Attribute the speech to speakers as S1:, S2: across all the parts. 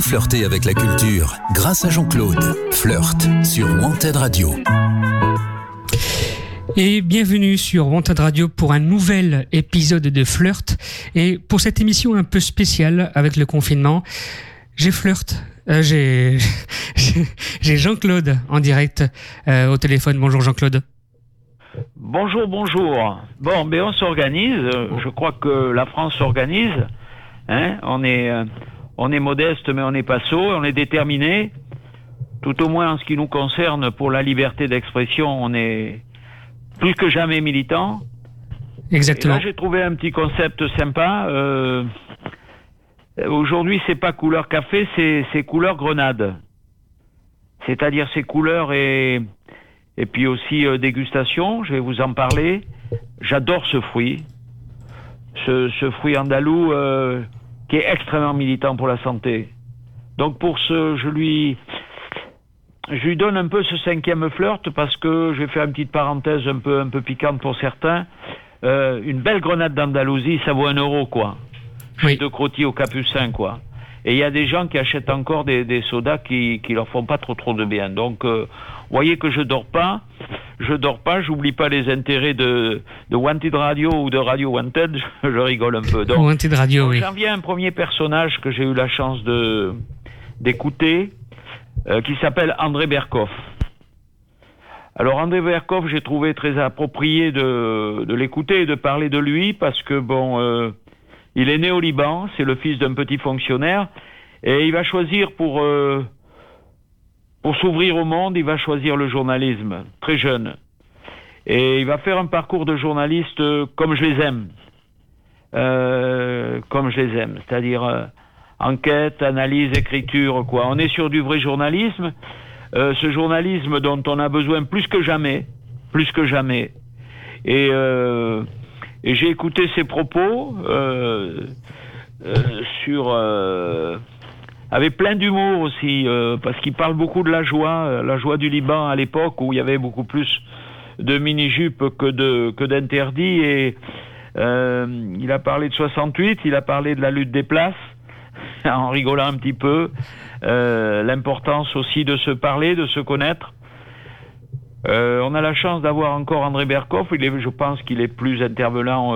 S1: Flirter avec la culture grâce à Jean-Claude. Flirt sur Wanted Radio.
S2: Et bienvenue sur Wanted Radio pour un nouvel épisode de Flirt. Et pour cette émission un peu spéciale avec le confinement, j'ai Flirt. Euh, j'ai j'ai Jean-Claude en direct euh, au téléphone. Bonjour Jean-Claude.
S3: Bonjour, bonjour. Bon, mais on s'organise. Je crois que la France s'organise. Hein on est, euh, on est modeste, mais on n'est pas sot. On est déterminé. Tout au moins en ce qui nous concerne, pour la liberté d'expression, on est plus que jamais militant.
S2: Exactement.
S3: j'ai trouvé un petit concept sympa. Euh, Aujourd'hui, c'est pas couleur café, c'est couleur grenade. C'est-à-dire ces couleurs et et puis aussi euh, dégustation, je vais vous en parler. J'adore ce fruit, ce, ce fruit andalou euh, qui est extrêmement militant pour la santé. Donc pour ce, je lui, je lui donne un peu ce cinquième flirt parce que je vais faire une petite parenthèse un peu, un peu piquante pour certains. Euh, une belle grenade d'Andalousie, ça vaut un euro quoi. Oui. De crottis au capucin quoi. Et il y a des gens qui achètent encore des, des sodas qui, qui leur font pas trop trop de bien. Donc euh, voyez que je dors pas, je dors pas, j'oublie pas les intérêts de, de Wanted Radio ou de Radio Wanted, je, rigole un peu.
S2: Donc, Wanted Radio, oui.
S3: J'en viens à un premier personnage que j'ai eu la chance de d'écouter, euh, qui s'appelle André Berkoff. Alors André Berkoff, j'ai trouvé très approprié de, de l'écouter et de parler de lui parce que bon, euh, il est né au Liban, c'est le fils d'un petit fonctionnaire et il va choisir pour euh, pour s'ouvrir au monde, il va choisir le journalisme, très jeune. Et il va faire un parcours de journaliste euh, comme je les aime. Euh, comme je les aime. C'est-à-dire euh, enquête, analyse, écriture, quoi. On est sur du vrai journalisme. Ce journalisme dont on a besoin plus que jamais. Plus que jamais. Et, et j'ai écouté ses propos sur avec plein d'humour aussi, euh, parce qu'il parle beaucoup de la joie, euh, la joie du Liban à l'époque où il y avait beaucoup plus de mini-jupes que de que d'interdits. Et euh, il a parlé de 68, il a parlé de la lutte des places, en rigolant un petit peu. Euh, L'importance aussi de se parler, de se connaître. Euh, on a la chance d'avoir encore André Berkoff. Il est, je pense qu'il est plus intervenant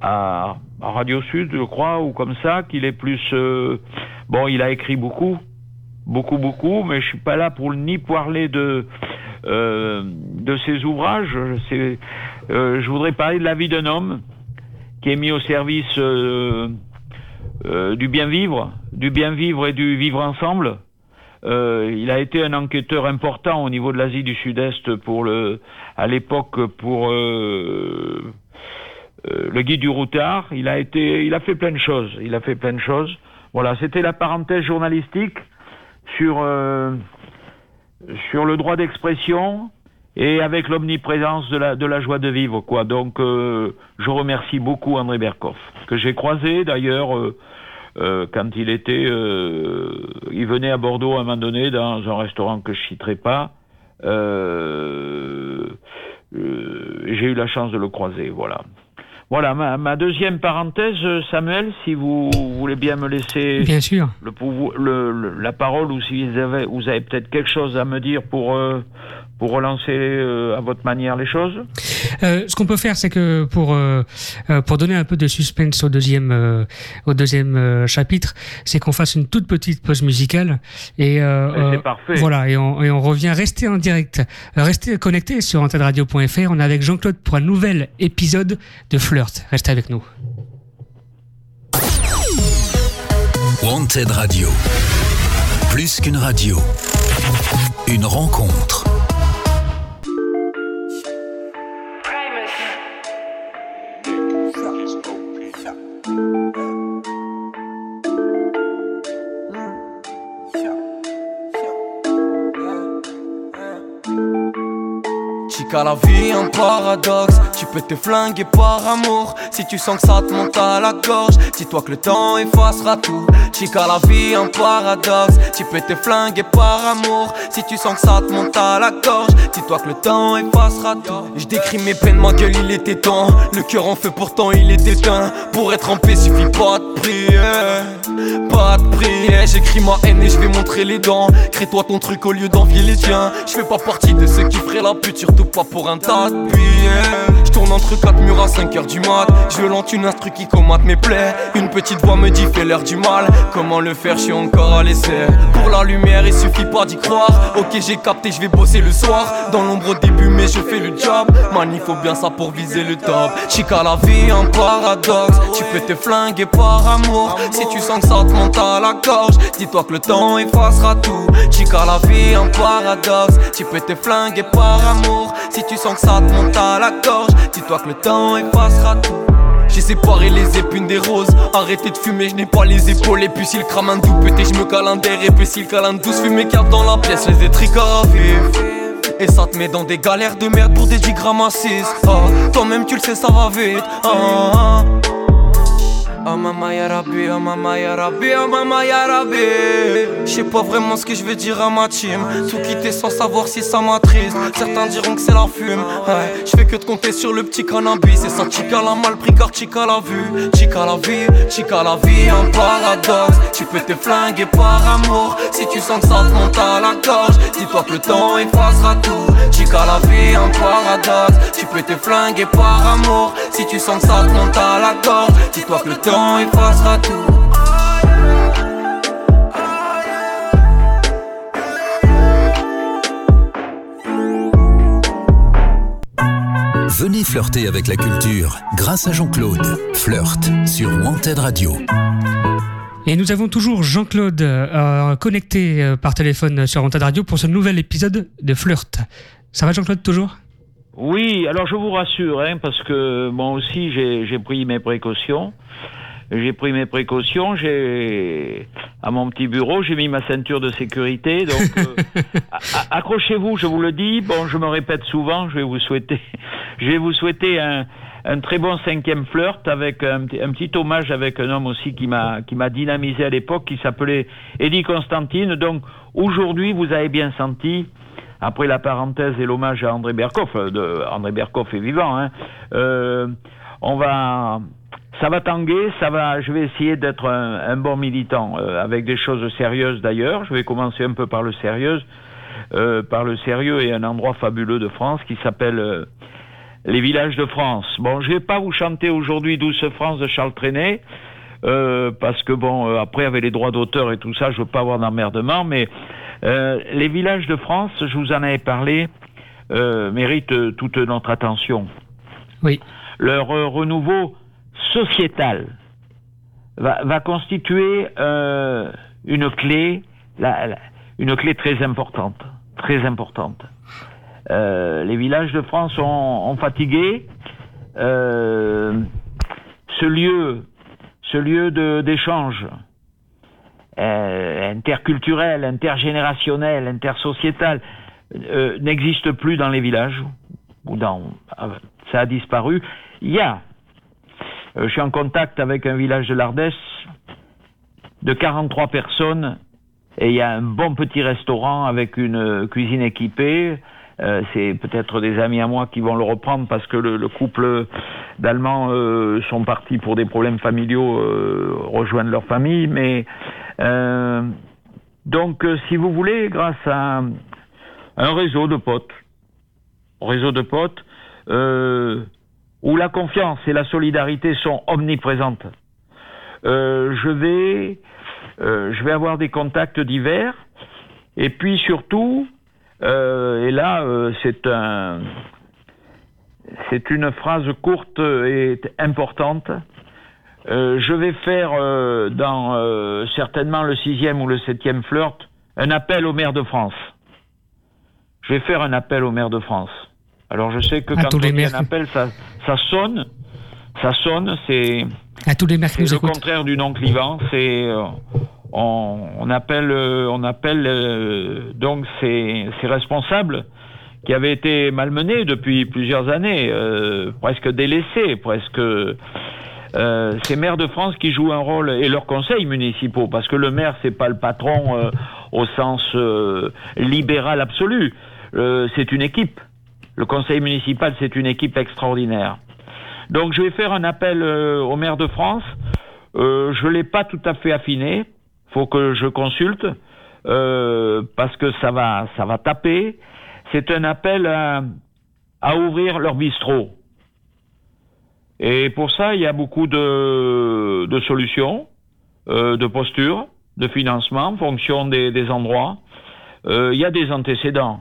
S3: à Radio Sud, je crois, ou comme ça, qu'il est plus... Euh, bon, il a écrit beaucoup, beaucoup, beaucoup, mais je suis pas là pour ni parler de, euh, de ses ouvrages. Euh, je voudrais parler de la vie d'un homme qui est mis au service du bien vivre, du bien vivre et du vivre ensemble. il a été un enquêteur important au niveau de l'Asie du Sud-Est pour le, à l'époque pour le guide du routard. Il a été, il a fait plein de choses. Il a fait plein de choses. Voilà, c'était la parenthèse journalistique sur euh, sur le droit d'expression et avec l'omniprésence de la de la joie de vivre, quoi. Donc, euh, je remercie beaucoup André Berkoff que j'ai croisé d'ailleurs. Euh, euh, quand il était, il venait à Bordeaux à un moment donné dans un restaurant que je citerai pas. j'ai eu la chance de le croiser, voilà. Voilà, ma, deuxième parenthèse, Samuel, si vous voulez bien me laisser
S2: bien sûr.
S3: Le, la parole ou si vous avez, vous avez peut-être quelque chose à me dire pour, euh, pour relancer euh, à votre manière les choses?
S2: Euh, Ce qu'on peut faire, c'est que pour, euh, pour donner un peu de suspense au deuxième, euh, au deuxième chapitre, c'est qu'on fasse une toute petite pause musicale. Et,
S3: parfait.
S2: Voilà, et on, et on revient. Restez en direct. Restez connectés sur antenradio.fr. On est avec Jean-Claude pour un nouvel épisode de Flirt. Restez avec nous.
S1: Wanted Radio. Plus qu'une radio. Une rencontre.
S4: Car la vie est un paradoxe, tu peux te flinguer par amour. Si tu sens que ça te monte à la gorge, dis-toi que le temps effacera tout Chica, la vie, un paradoxe. Tu peux te flinguer par amour. Si tu sens que ça te monte à la gorge, dis-toi que le temps effacera tout. Je décris mes peines, ma gueule, il était temps. Le cœur en feu, pourtant il est éteint. Pour être en paix, suffit pas de prier. Pas de prier. J'écris ma haine et je vais montrer les dents. Crée-toi ton truc au lieu d'envier les tiens. Je fais pas partie de ceux qui feraient la pute, surtout pas pour un tas de billets. Tourne entre quatre murs à 5 heures du mat. Je lente une instru qui comate mes plaies. Une petite voix me dit fais l'air du mal. Comment le faire, je suis encore à l'essai. Pour la lumière, il suffit pas d'y croire. Ok, j'ai capté, je vais bosser le soir. Dans l'ombre au début, mais je fais le job. Man, faut bien ça pour viser le top. Chica, la vie, un paradoxe. Tu peux te flinguer par amour. Si tu sens que ça te monte à la gorge, dis-toi que le temps effacera tout. Chica, la vie, un paradoxe. Tu peux te flinguer par amour. Si tu sens que ça te monte à la gorge, dis-toi que le temps effacera tout. J'ai séparé les épines des roses. Arrêtez de fumer, je n'ai pas les épaules. Et puis si le crame un doux pété, je me cale Et puis si le câlin douce fume cartes dans la pièce, les étricards. Et ça te met dans des galères de merde pour des 10 grammes à 6 ah, Toi-même tu le sais ça va vite ah, ah. Oh mama ya rabbi, oh mama ya rabbi, oh Je sais pas vraiment ce que je vais dire à ma team. Tout quitter sans savoir si ça m'attriste. Certains diront que c'est la fume. Je fais que de compter sur le petit cannabis. Et ça chica la mal pris car chica la vue. Chica la vie, chica la vie un paradoxe. Tu peux te flinguer par amour. Si tu sens que ça te monte à la gorge Dis-toi que le temps effacera tout. Chica la vie un paradoxe. Tu peux te flinguer par amour. Si tu sens que ça te monte à la gorge Dis-toi que le temps tout.
S1: Venez flirter avec la culture grâce à Jean-Claude. Flirt sur Wanted Radio.
S2: Et nous avons toujours Jean-Claude euh, connecté euh, par téléphone sur Wanted Radio pour ce nouvel épisode de Flirt. Ça va Jean-Claude toujours?
S3: Oui, alors je vous rassure, hein, parce que moi aussi j'ai pris mes précautions j'ai pris mes précautions, j'ai à mon petit bureau, j'ai mis ma ceinture de sécurité. Donc euh, accrochez-vous, je vous le dis. Bon, je me répète souvent, je vais vous souhaiter, je vais vous souhaiter un, un très bon cinquième flirt avec un, un, petit hommage avec un homme aussi qui m'a qui m'a dynamisé à l'époque, qui s'appelait Eddie Constantine. Donc aujourd'hui, vous avez bien senti. Après la parenthèse et l'hommage à André Berkoff, euh, de, André Berkoff est vivant, hein, euh, on va ça va tanguer, ça va. Je vais essayer d'être un, bon militant euh, avec des choses sérieuses d'ailleurs. Je vais commencer un peu par le sérieux, euh, par le sérieux et un endroit fabuleux de France qui s'appelle euh, les villages de France. Bon, je vais pas vous chanter aujourd'hui Douce France de Charles Trenet. parce que bon, après avec les droits d'auteur et tout ça, je veux pas avoir d'emmerdement, mais les villages de France, je vous en avais parlé, méritent toute notre attention.
S2: Oui.
S3: Leur renouveau sociétale va, constituer euh, une clé, une clé très importante, très importante. Euh, les villages de France ont, fatigué euh, ce lieu, ce lieu d'échange interculturel, intergénérationnel, intersociétal n'existe plus dans les villages ou dans ça a disparu. Il y a je suis en contact avec un village de l'Ardèche de 43 personnes et il y a un bon petit restaurant avec une euh, cuisine équipée. Euh, c'est peut-être des amis à moi qui vont le reprendre parce que le, couple d'Allemands sont partis pour des problèmes familiaux rejoindre leur famille. Mais donc, si vous voulez, grâce à un réseau de potes, réseau de potes, où la confiance et la solidarité sont omniprésentes. Euh, je vais, euh, je vais avoir des contacts divers, et puis surtout, euh, et là, c'est un, c'est une phrase courte et importante. je vais faire dans certainement le sixième ou le septième flirt un appel au maire de France. Je vais faire un appel au maire de France. Alors je sais que quand on fait un appel, ça, ça sonne, ça sonne, c'est
S2: à tous les
S3: le contraire du non clivant, c'est euh, on, appelle, euh, on appelle euh, donc ces, ces, responsables qui avaient été malmenés depuis plusieurs années, presque délaissés, presque ces maires de France qui jouent un rôle et leurs conseils municipaux, parce que le maire c'est pas le patron au sens libéral absolu, c'est une équipe. Le conseil municipal c'est une équipe extraordinaire. Donc je vais faire un appel au maire de France. je l'ai pas tout à fait affiné, faut que je consulte parce que ça va ça va taper. C'est un appel à, ouvrir leur bistrot. Et pour ça, il y a beaucoup de, solutions, euh, de postures, de financement en fonction des, endroits. Euh, il y a des antécédents.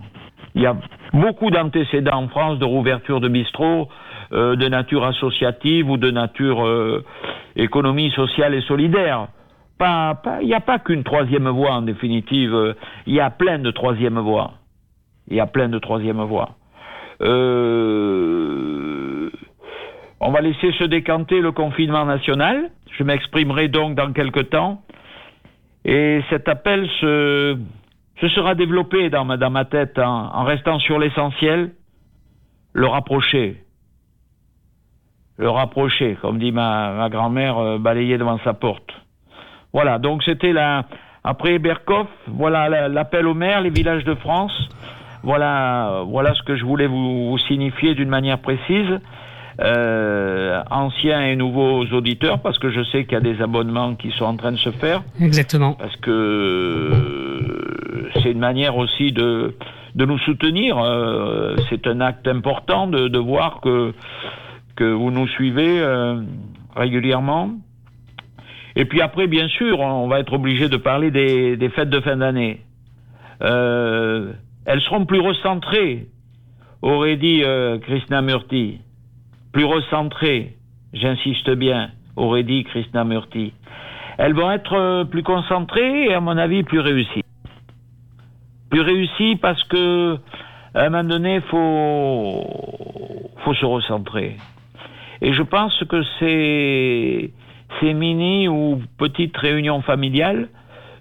S3: Il y a beaucoup d'antécédents en France de rouverture de bistrots, euh, de nature associative ou de nature euh, économie sociale et solidaire. Il n'y a pas qu'une troisième voie en définitive. Il y a plein de troisième voies. Il y a plein de troisième voies. Euh, on va laisser se décanter le confinement national. Je m'exprimerai donc dans quelques temps. Et cet appel se, se sera développé dans ma, tête en, restant sur l'essentiel, le rapprocher. Le rapprocher, comme dit ma, ma grand-mère, euh, balayer devant sa porte. Voilà, donc c'était la. Après Berkoff, voilà l'appel au maire, les villages de France. Voilà, voilà ce que je voulais vous signifier d'une manière précise euh, anciens et nouveaux auditeurs, parce que je sais qu'il y a des abonnements qui sont en train de se faire.
S2: Exactement.
S3: Parce que euh, c'est une manière aussi de, de nous soutenir. Euh, c'est un acte important de, de, voir que, que vous nous suivez euh, régulièrement. Et puis après, bien sûr, on va être obligé de parler des, des fêtes de fin d'année. Euh, elles seront plus recentrées, aurait dit euh, Krishna Murti plus recentrées, j'insiste bien, aurait dit Krishnamurti. Elles vont être euh, plus concentrées et à mon avis plus réussies. Plus réussies parce que à un moment donné, faut faut se recentrer. Et je pense que ces ces mini ou petites réunions familiales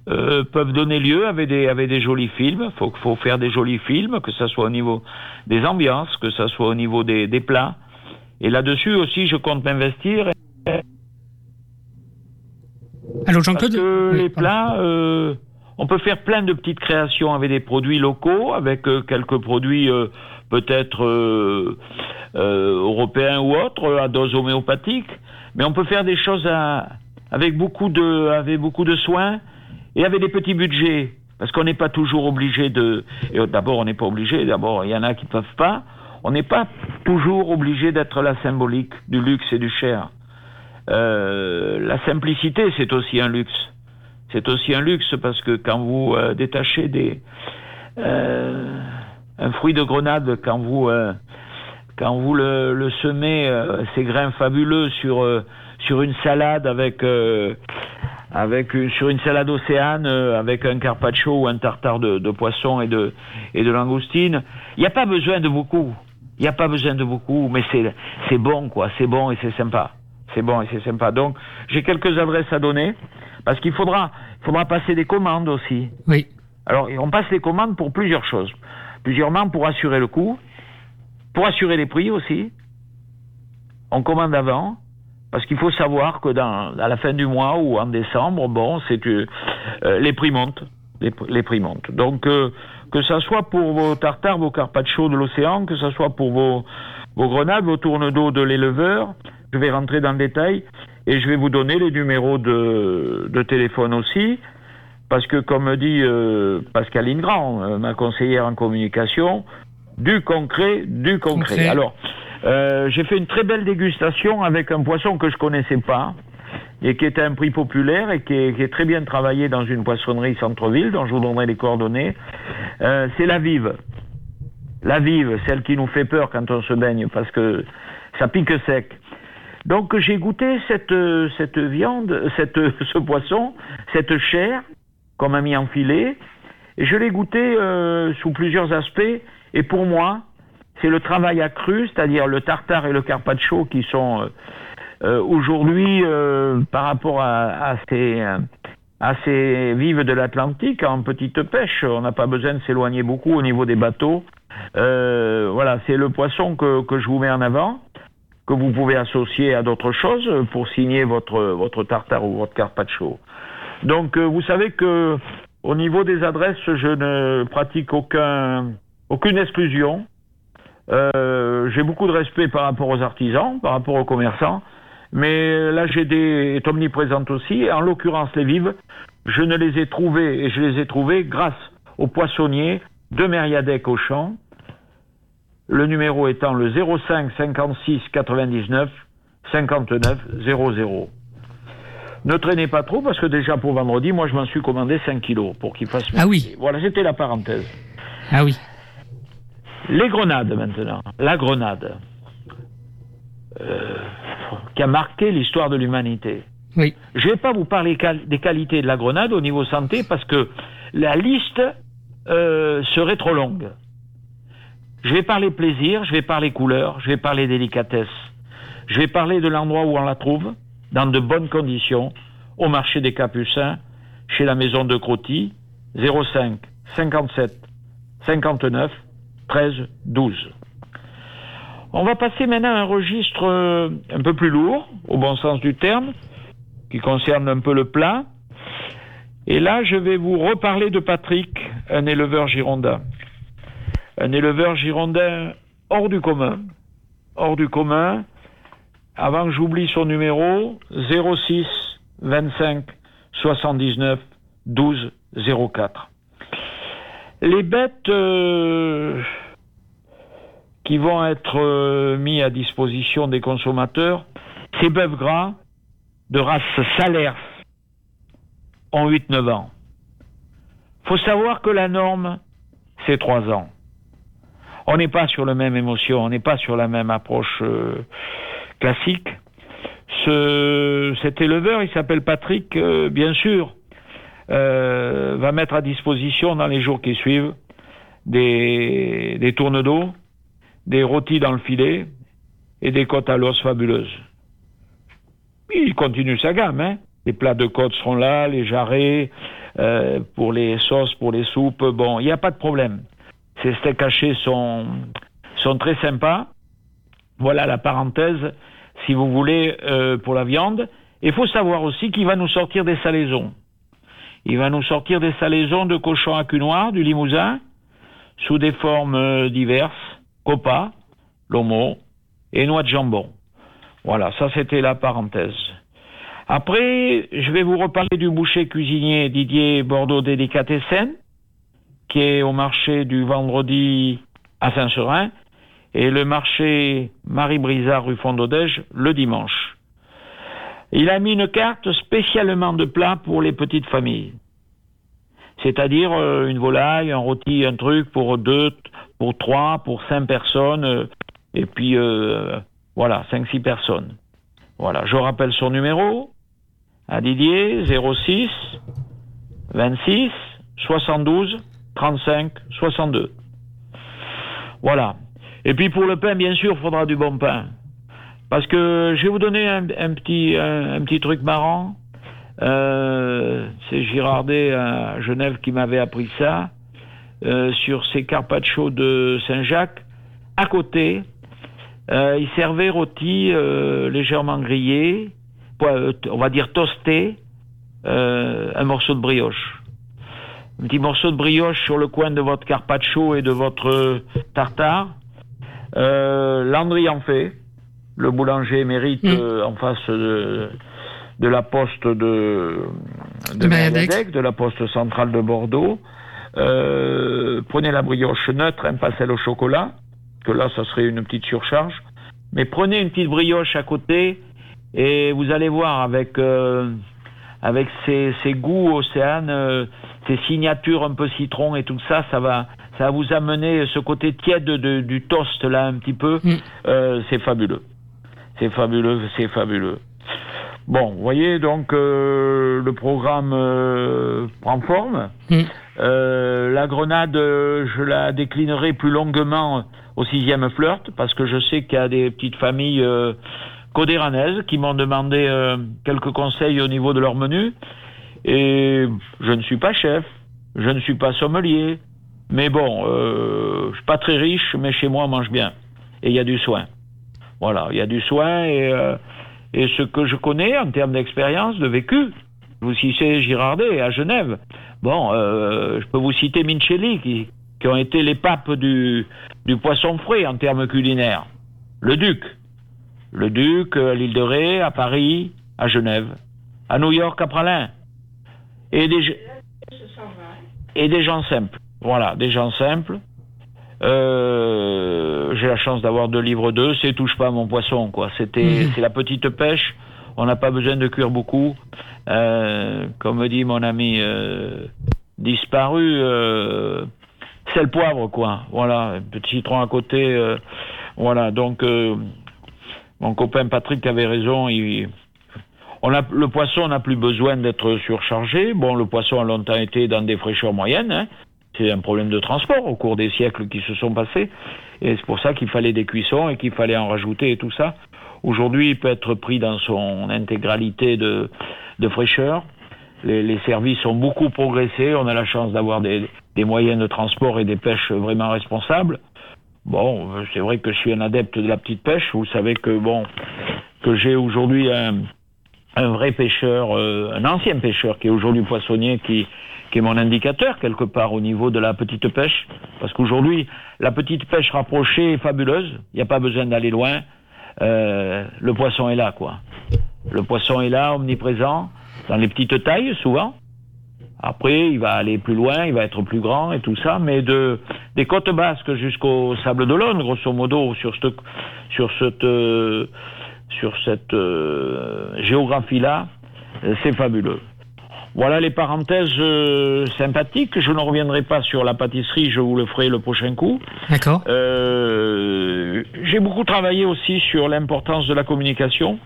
S3: euh, peuvent donner lieu avec des, avec des jolis films. Faut, faut faire des jolis films, que ce soit au niveau des ambiances, que ce soit au niveau des, des plats. Et là-dessus aussi, je compte m'investir.
S2: Alors Jean-Claude
S3: les plats, euh, on peut faire plein de petites créations avec des produits locaux, avec euh, quelques produits euh, peut-être européens ou autres, à dose homéopathique. Mais on peut faire des choses à, avec beaucoup de, avec beaucoup de soins et avec des petits budgets. Parce qu'on n'est pas toujours obligé de. D'abord, on n'est pas obligé. D'abord, il y en a qui peuvent pas on n'est pas toujours obligé d'être la symbolique du luxe et du cher. Euh, la simplicité, c'est aussi un luxe. C'est aussi un luxe parce que quand vous euh, détachez des euh, un fruit de grenade, quand vous euh, quand vous le, le semez ces grains fabuleux sur sur une salade avec avec sur une salade océane avec un carpaccio ou un tartare de, de poisson et de et de langoustine, il n'y a pas besoin de beaucoup. Il n'y a pas besoin de beaucoup, mais c'est c'est bon quoi, c'est bon et c'est sympa. C'est bon et c'est sympa. Donc j'ai quelques adresses à donner parce qu'il faudra faudra passer des commandes aussi.
S2: Oui.
S3: Alors on passe les commandes pour plusieurs choses. Plusieurs pour assurer le coût, pour assurer les prix aussi. On commande avant parce qu'il faut savoir que dans à la fin du mois ou en décembre, bon, c'est euh, les prix montent, les, les prix montent. Donc euh, que ça soit pour vos tartares, vos carpaccio de l'océan, que ça soit pour vos, vos grenades, vos tournes d'eau de l'éleveur. Je vais rentrer dans le détail et je vais vous donner les numéros de, de téléphone aussi, parce que comme dit euh, Pascaline Grand, euh, ma conseillère en communication, du concret, du concret. concret. Alors, euh, j'ai fait une très belle dégustation avec un poisson que je connaissais pas, et qui est un prix populaire et qui est, qui est, très bien travaillé dans une poissonnerie centre-ville, dont je vous donnerai les coordonnées. Euh, c'est la vive. La vive, celle qui nous fait peur quand on se baigne, parce que ça pique sec. Donc j'ai goûté cette, cette viande, cette, ce poisson, cette chair qu'on m'a mis en filet, et je l'ai goûté euh, sous plusieurs aspects, et pour moi, c'est le travail accru, c'est-à-dire le tartare et le carpaccio qui sont... Euh, Aujourd'hui, euh, par rapport à, à ces ces vives de l'Atlantique en petite pêche, on n'a pas besoin de s'éloigner beaucoup au niveau des bateaux. Euh, voilà, c'est le poisson que, que je vous mets en avant que vous pouvez associer à d'autres choses pour signer votre, votre tartare ou votre carpaccio. Donc, euh, vous savez que au niveau des adresses, je ne pratique aucun, aucune exclusion. Euh, j'ai beaucoup de respect par rapport aux artisans, par rapport aux commerçants, mais la GD est omniprésente aussi. En l'occurrence, les vives, je ne les ai trouvées et je les ai trouvées grâce aux poissonniers de Mériadec au champ. Le numéro étant le 05 56 99 59 00. Ne traînez pas trop parce que déjà pour vendredi, moi je m'en suis commandé 5 kilos pour qu'il fasse.
S2: Ah oui.
S3: Voilà, c'était la parenthèse.
S2: Ah oui.
S3: Les grenades maintenant. La grenade. Euh, qui a marqué l'histoire de l'humanité.
S2: Oui.
S3: Je ne vais pas vous parler des qualités de la grenade au niveau santé parce que la liste euh, serait trop longue. Je vais parler plaisir, je vais parler couleur, je vais parler délicatesse. Je vais parler de l'endroit où on la trouve, dans de bonnes conditions, au marché des Capucins, chez la maison de Crotti, 05 57 59 13 12. On va passer maintenant à un registre euh, un peu plus lourd, au bon sens du terme, qui concerne un peu le plat. Et là, je vais vous reparler de Patrick, un éleveur girondin. Un éleveur girondin hors du commun. Hors du commun. Avant que j'oublie son numéro, 06 25 79 12 04. Les bêtes euh, qui vont être euh, mis à disposition des consommateurs, ces bœufs gras de race Salers ont 8-9 ans. faut savoir que la norme, c'est 3 ans. On n'est pas sur la même émotion, on n'est pas sur la même approche euh, classique. Ce, cet éleveur, il s'appelle Patrick, euh, bien sûr, va mettre à disposition dans les jours qui suivent des, des tournes d'eau, des rôtis dans le filet et des côtes à l'os fabuleuses. Il continue sa gamme, hein. Les plats de côte seront là, les jarrets, euh, pour les sauces, pour les soupes. Bon, il n'y a pas de problème. Ces steaks hachés sont, sont très sympas. Voilà la parenthèse, si vous voulez, euh, pour la viande. Il faut savoir aussi qu'il va nous sortir des salaisons. Il va nous sortir des salaisons de cochon à cul noir, du limousin, sous des formes euh, diverses, copa, lomo et noix de jambon. Voilà, ça c'était la parenthèse. Après, je vais vous reparler du boucher cuisinier Didier Bordeaux Délicatessen, qui est au marché du vendredi à Saint-Seurin, et le marché Marie-Brizard rue Fondodège le dimanche. Il a mis une carte spécialement de plats pour les petites familles. C'est-à-dire euh, une volaille, un rôti, un truc pour deux, pour trois, pour cinq personnes, euh, et puis euh, voilà, cinq, six personnes. Voilà, je rappelle son numéro, à Didier, 06 26 72 35 62. Voilà. Et puis pour le pain, bien sûr, il faudra du bon pain. Parce que je vais vous donner un, petit, un, petit truc marrant. Euh, c'est Girardet à Genève qui m'avait appris ça. Euh, sur ces carpaccio de Saint-Jacques, à côté, euh, il servait rôti légèrement grillé, on va dire toasté, un morceau de brioche. Un petit morceau de brioche sur le coin de votre carpaccio et de votre tartare. Landry en fait le boulanger mérite mm. euh, en face de, de, la poste de, de, de la poste centrale de Bordeaux. Euh, prenez la brioche neutre, un pas celle au chocolat, que là, ça serait une petite surcharge. Mais prenez une petite brioche à côté et vous allez voir avec, euh, avec ces, ces goûts océanes, ces signatures un peu citron et tout ça, ça va, ça va vous amener ce côté tiède de, du toast là un petit peu. Mm. c'est fabuleux. C'est fabuleux, c'est fabuleux. Bon, vous voyez, donc euh, le programme euh, prend forme. Mm. Euh, la grenade, je la déclinerai plus longuement au sixième flirt, parce que je sais qu'il y a des petites familles codéranaises qui m'ont demandé quelques conseils au niveau de leur menu. Et je ne suis pas chef, je ne suis pas sommelier, mais bon, je suis pas très riche, mais chez moi on mange bien. Et il y a du soin. Voilà, il y a du soin et, euh, et ce que je connais en termes d'expérience, de vécu. Vous citez Girardet à Genève. Bon, euh, je peux vous citer Minchelli qui, qui ont été les papes du, du poisson frais en termes culinaires. Le Duc. Le Duc à l'île de Ré, à Paris, à Genève, à New York, à Pralin. Et des, et des gens simples. Voilà, des gens simples. Euh, j'ai la chance d'avoir deux livres d'eux. C'est touche pas à mon poisson, quoi. C'était, c'est la petite pêche. On n'a pas besoin de cuire beaucoup. Euh, comme me dit mon ami euh, disparu, euh, c'est le poivre, quoi. Voilà, petit citron à côté. euh, voilà, donc euh, mon copain Patrick avait raison. On le poisson n'a plus besoin d'être surchargé. Bon, le poisson a longtemps été dans des fraîcheurs moyennes. hein. C'est un problème de transport au cours des siècles qui se sont passés. Et c'est pour ça qu'il fallait des cuissons et qu'il fallait en rajouter et tout ça. Aujourd'hui, il peut être pris dans son intégralité de, de fraîcheur. Les, les services ont beaucoup progressé. On a la chance d'avoir des, des moyens de transport et des pêches vraiment responsables. Bon, c'est vrai que je suis un adepte de la petite pêche. Vous savez que bon, que j'ai aujourd'hui un, un vrai pêcheur, euh, un ancien pêcheur qui est aujourd'hui poissonnier, qui, qui est mon indicateur quelque part au niveau de la petite pêche. Parce qu'aujourd'hui, la petite pêche rapprochée est fabuleuse. Il n'y a pas besoin d'aller loin. Euh, le poisson est là, quoi. Le poisson est là, omniprésent, dans les petites tailles souvent. Après, il va aller plus loin, il va être plus grand et tout ça, mais de des côtes basques jusqu'au sable d'Olonne, grosso modo, sur cette sur cette euh, sur cette euh, géographie-là, c'est fabuleux. Voilà les parenthèses euh, sympathiques. Je ne reviendrai pas sur la pâtisserie, je vous le ferai le prochain coup.
S2: D'accord.
S3: Euh, J'ai beaucoup travaillé aussi sur l'importance de la communication.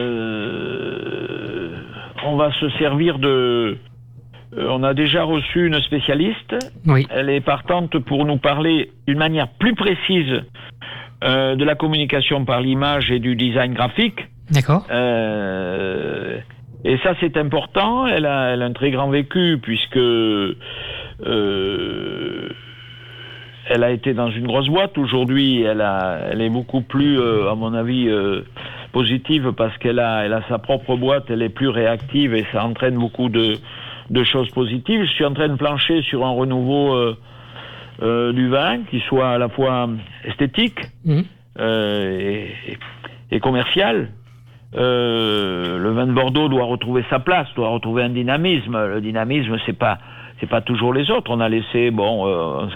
S3: Euh, on va se servir de. On a déjà reçu une spécialiste.
S2: Oui.
S3: Elle est partante pour nous parler d'une manière plus précise de la communication par l'image et du design graphique.
S2: D'accord.
S3: Euh, et ça, c'est important. Elle a, elle a un très grand vécu puisque euh, elle a été dans une grosse boîte. Aujourd'hui, elle, a, elle est beaucoup plus, euh, à mon avis, euh, positive parce qu'elle a, elle a sa propre boîte. Elle est plus réactive et ça entraîne beaucoup de, de choses positives. Je suis en train de plancher sur un renouveau euh, euh, du vin qui soit à la fois esthétique
S2: Mhm.
S3: euh, et, et commercial. Euh, le vin de Bordeaux doit retrouver sa place, doit retrouver un dynamisme. Le dynamisme, c'est pas, c'est pas toujours les autres. On a laissé, bon, euh,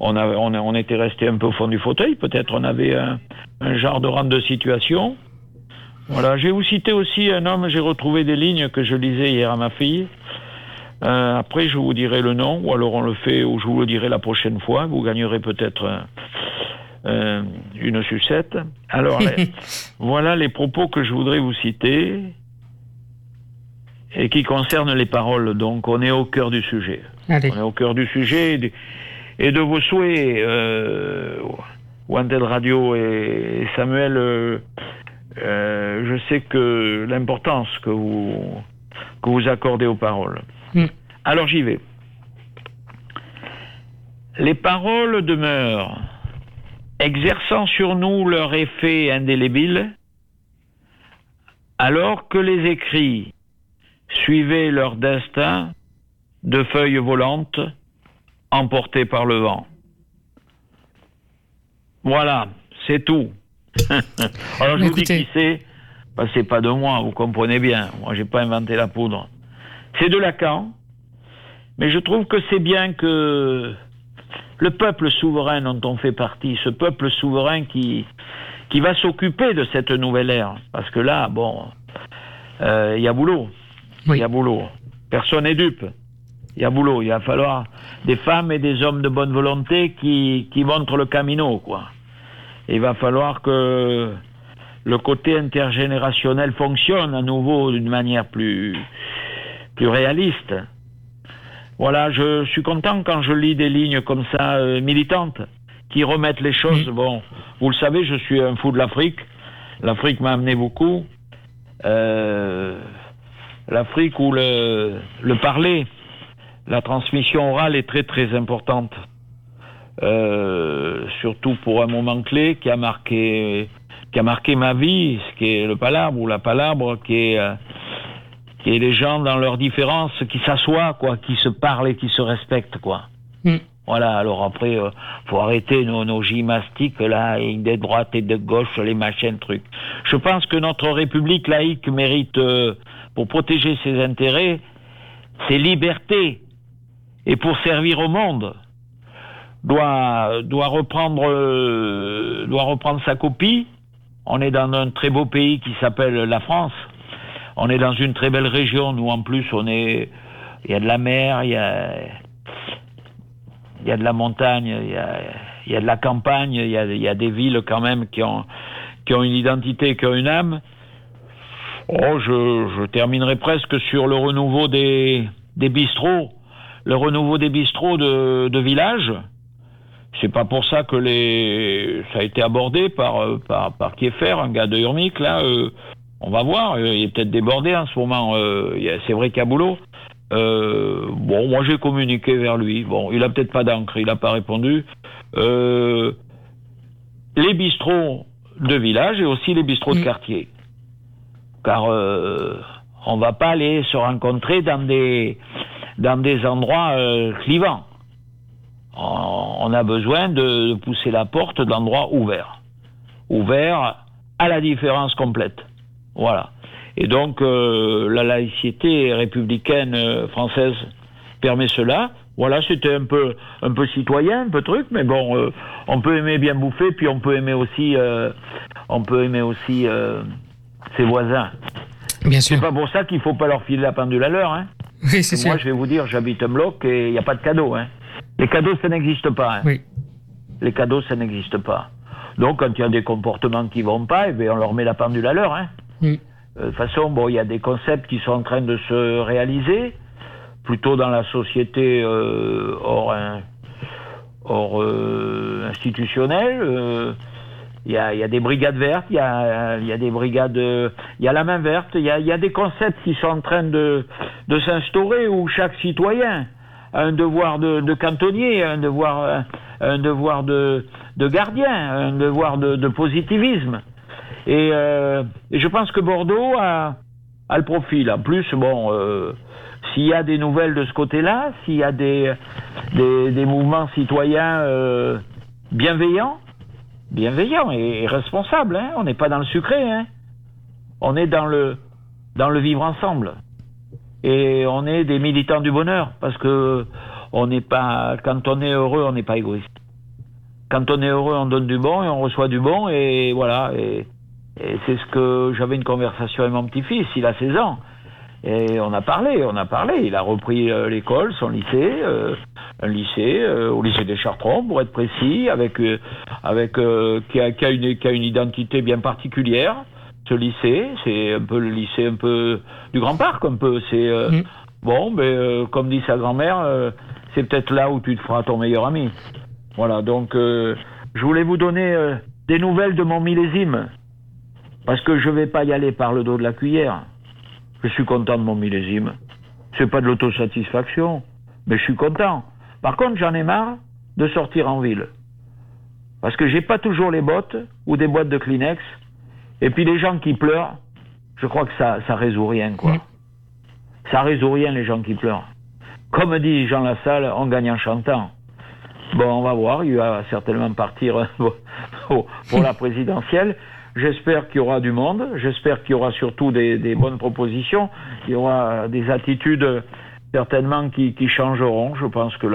S3: on, a, on, a- on était resté un peu au fond du fauteuil. Peut-être on avait un, genre de rente de situation. Voilà. Je vais vous citer aussi un homme. J'ai retrouvé des lignes que je lisais hier à ma fille. Euh, après, je vous dirai le nom, ou alors on le fait, ou je vous le dirai la prochaine fois. Vous gagnerez peut-être euh, une sucette. Alors, voilà les propos que je voudrais vous citer et qui concernent les paroles. Donc, on est au cœur du sujet.
S2: Allez.
S3: On est au cœur du sujet et de, et de vos souhaits, euh, Wanted Radio et Samuel. euh, euh, je sais que l'importance que vous, que vous accordez aux paroles.
S2: Mm.
S3: Alors j'y vais. Les paroles demeurent, exerçant sur nous leur effet indélébile, alors que les écrits suivaient leur destin de feuilles volantes emportées par le vent. Voilà, c'est tout. Alors je vous dis qui c'est, bah, c'est pas de moi, vous comprenez bien. Moi, j'ai pas inventé la poudre. C'est de Lacan, mais je trouve que c'est bien que le peuple souverain dont on fait partie, ce peuple souverain qui qui va s'occuper de cette nouvelle ère, parce que là, bon, euh, il y a boulot. Il
S2: Oui.
S3: y a boulot. Personne n'est dupe. Il y a boulot. Il va falloir des femmes et des hommes de bonne volonté qui, qui montrent le camino, quoi. Il va falloir que le côté intergénérationnel fonctionne à nouveau d'une manière plus, plus réaliste. Voilà, je suis content quand je lis des lignes comme ça, euh, militantes, qui remettent les choses. Bon, vous le savez, je suis un fou de l'Afrique. L'Afrique m'a amené beaucoup. Euh, L'Afrique où le, le parler, la transmission orale est très très importante. surtout pour un moment clé qui a marqué qui a marqué ma vie, ce qui est le palabre ou la palabre, qui est qui est les gens dans leurs différences qui s'assoient, quoi, qui se parlent et qui se respectent, quoi. Mm. Voilà, alors après, euh, faut arrêter nos, nos gymnastiques là, et de droite et de gauche, les machins, trucs. Je pense que notre République laïque mérite, euh, pour protéger ses intérêts, ses libertés, et pour servir au monde, doit, doit, reprendre, euh, doit reprendre sa copie. On est dans un très beau pays qui s'appelle la France. On est dans une très belle région. Nous, en plus, on est, il y a de la mer, il y a, il y a de la montagne, il y a, il y a de la campagne, il y a, il y a, des villes quand même qui ont, qui ont une identité, qui ont une âme. Oh, je, je terminerai presque sur le renouveau des, des bistrots, le renouveau des bistrots de, de village. C'est pas pour ça que les, ça a été abordé par, par, par un gars de Urmic, là. Euh, on va voir, il est peut-être débordé en ce moment. Euh, c'est vrai qu'il y a boulot. Euh, bon, moi j'ai communiqué vers lui. Bon, il a peut-être pas d'encre, il n'a pas répondu. Euh, les bistrots de village et aussi les bistrots de mm. quartier. Car euh, on va pas aller se rencontrer dans des, dans des endroits euh, clivants. On, a besoin de, pousser la porte d'endroits ouverts. Ouverts à la différence complète. Voilà. Et donc, euh, la laïcité républicaine euh, française permet cela. Voilà, c'était un peu, un peu citoyen, un peu truc, mais bon, euh, on peut aimer bien bouffer, puis on peut aimer aussi, on peut aimer aussi ses voisins.
S2: Bien sûr.
S3: C'est pas pour ça qu'il faut pas leur filer la pendule à l'heure, hein.
S2: Oui, c'est
S3: Moi, je vais vous dire, j'habite un bloc et il n'y a pas de cadeaux, hein. Les cadeaux, ça n'existe pas. Hein.
S2: Oui.
S3: Les cadeaux, ça n'existe pas. Donc, quand il y a des comportements qui vont pas, eh bien, on leur met la pendule à l'heure, hein. Mm. Euh, de toute façon, bon, il y a des concepts qui sont en train de se réaliser, plutôt dans la société euh, hors, euh, institutionnelle. Il y, a, des brigades vertes, il y a, des brigades, il y a la main verte, il y a, des concepts qui sont en train de, s'instaurer où chaque citoyen a un devoir de, cantonnier, un devoir, un devoir de, gardien, un devoir de, de positivisme. Et, euh, et, je pense que Bordeaux a, a le profil. En plus, bon, euh, s'il y a des nouvelles de ce côté-là, s'il y a des, des, des, mouvements citoyens euh, bienveillants, bienveillants et, responsables, hein, on n'est pas dans le sucré, hein, on est dans le, dans le vivre ensemble. Et on est des militants du bonheur, parce que on n'est pas, quand on est heureux, on n'est pas égoïste. Quand on est heureux, on donne du bon et on reçoit du bon, et voilà. Et, et c'est ce que j'avais une conversation avec mon petit-fils, il a 16 ans. Et on a parlé, on a parlé. Il a repris euh, l'école, son lycée, euh, un lycée, euh, au lycée des Chartrons, pour être précis, avec, avec qui a, qui, a, une, qui, a, une, identité bien particulière. Ce lycée, c'est un peu le lycée un peu du Grand Parc, un peu. C'est mm. bon, mais comme dit sa grand-mère, c'est peut-être là où tu te feras ton meilleur ami. Voilà. Donc, je voulais vous donner des nouvelles de mon millésime. Parce que je ne vais pas y aller par le dos de la cuillère. Je suis content de mon millésime. C'est pas de l'autosatisfaction, mais je suis content. Par contre, j'en ai marre de sortir en ville. Parce que j'ai pas toujours les bottes ou des boîtes de Kleenex. Et puis les gens qui pleurent, je crois que ça, ça résout rien, quoi. Ça résout rien, les gens qui pleurent. Comme dit Jean Lassalle, on gagne en chantant. Bon, on va voir, il va certainement partir pour la présidentielle. J'espère qu'il y aura du monde, j'espère qu'il y aura surtout des, des, bonnes propositions, il y aura des attitudes certainement qui, qui changeront. Je pense que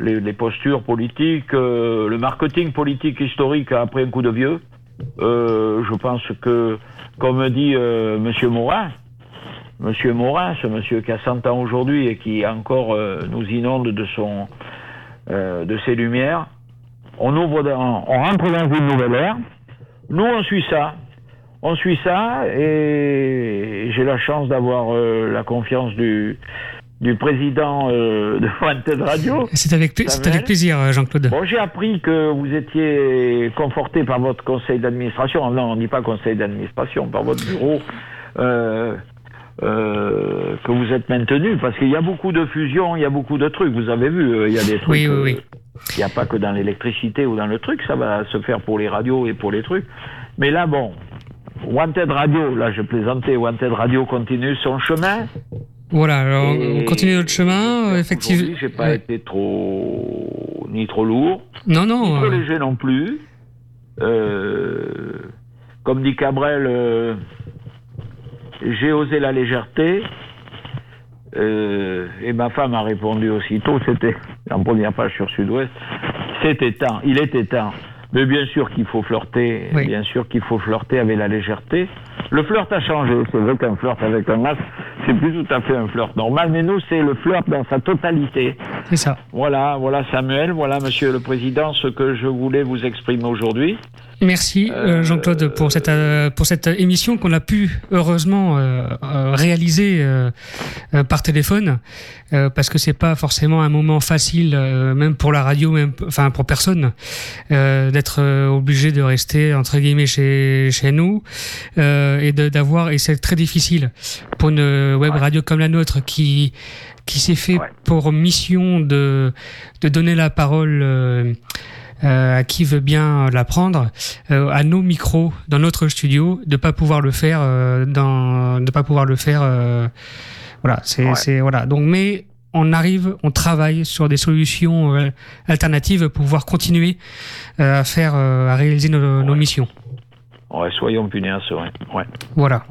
S3: les, les, postures politiques, euh, le marketing politique historique a pris un coup de vieux. Euh, je pense que, comme dit euh, Monsieur Morin, Monsieur Morin, ce monsieur qui a 100 ans aujourd'hui et qui encore euh, nous inonde de son, euh, de ses lumières, on ouvre, dans, on rentre dans une nouvelle ère. Nous, on suit ça. On suit ça et j'ai la chance d'avoir euh, la confiance du, du président euh, de Wanted Radio.
S2: C'est avec, avec, plaisir, euh, Jean-Claude.
S3: Bon, j'ai appris que vous étiez conforté par votre conseil d'administration. Non, on dit pas conseil d'administration, par votre bureau. Euh, euh, que vous êtes maintenu parce qu'il y a beaucoup de fusions, il y a beaucoup de trucs. Vous avez vu, il y a des trucs.
S2: Oui, oui, oui.
S3: Il n'y a pas que dans l'électricité ou dans le truc, ça va se faire pour les radios et pour les trucs. Mais là, bon, Wanted Radio, là je plaisantais, Wanted Radio continue son chemin.
S2: Voilà, alors on continue notre chemin, euh, effectivement.
S3: J'ai pas été trop ni trop lourd,
S2: non non,
S3: ni trop euh. léger non plus. Euh, comme dit Cabrel, j'ai osé la légèreté. Et ma femme a répondu aussitôt, c'était en première page sur Sud-Ouest, c'était temps, il était temps. Mais bien sûr qu'il faut flirter, bien sûr qu'il faut flirter avec la légèreté. Le flirt a changé, c'est vrai qu'un flirt avec un masque, c'est plus tout à fait un flirt normal, mais nous, c'est le flirt dans sa totalité.
S2: C'est ça.
S3: Voilà, voilà Samuel, voilà Monsieur le Président, ce que je voulais vous exprimer aujourd'hui.
S2: Merci euh, Jean-Claude pour cette euh, pour cette émission qu'on a pu heureusement euh, réaliser par téléphone parce que c'est pas forcément un moment facile même pour la radio même enfin pour personne d'être obligé de rester entre guillemets chez chez nous et d'avoir et c'est très difficile pour une web radio comme la nôtre qui qui s'est fait pour mission de de donner la parole euh, à qui veut bien l'apprendre, euh, à nos micros dans notre studio, de pas pouvoir le faire, euh, dans, de pas pouvoir le faire. voilà, c'est voilà. Donc, mais on arrive, on travaille sur des solutions alternatives pour pouvoir continuer à faire, à réaliser nos, nos missions.
S3: Ouais, soyons punaisés, ouais. ouais.
S2: Voilà.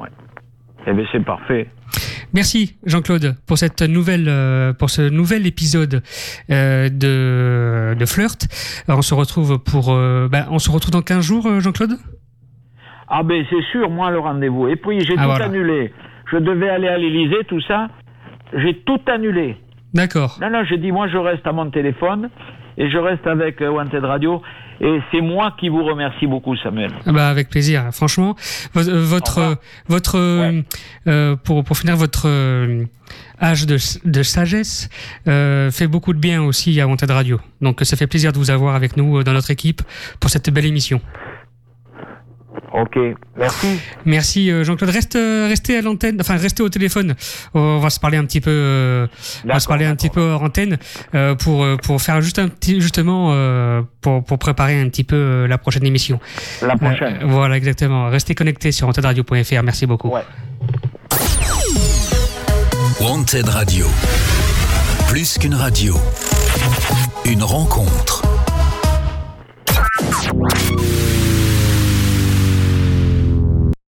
S3: Eh bien, c'est parfait.
S2: Merci Jean-Claude pour cette nouvelle, euh, pour ce nouvel épisode euh, de, de Flirt. on se retrouve pour, euh, bah, on se retrouve dans 15 jours, Jean-Claude?
S3: Ah ben c'est sûr, moi le rendez-vous. Et puis j'ai ah, tout annulé. Je devais aller à l'Élysée, tout ça. J'ai tout annulé.
S2: D'accord.
S3: Non, non, j'ai dit moi je reste à mon téléphone et je reste avec Wanted Radio. Et c'est moi qui vous remercie beaucoup, Samuel.
S2: Ah bah avec plaisir. Franchement, euh, votre votre euh, pour pour finir votre euh, âge de, de sagesse fait beaucoup de bien aussi à Wanted Radio. Donc ça fait plaisir de vous avoir avec nous dans notre équipe pour cette belle émission.
S3: Ok, merci.
S2: Merci euh, Jean-Claude. Reste, euh, restez à l'antenne, enfin restez au téléphone. On va se parler un petit peu, euh, on va se parler un petit peu hors antenne pour pour faire juste un petit justement pour pour préparer un petit peu la prochaine émission.
S3: La prochaine.
S2: voilà exactement. Restez connectés sur wantedradio.fr. Merci beaucoup. Ouais.
S1: Wanted Radio, plus qu'une radio, une rencontre.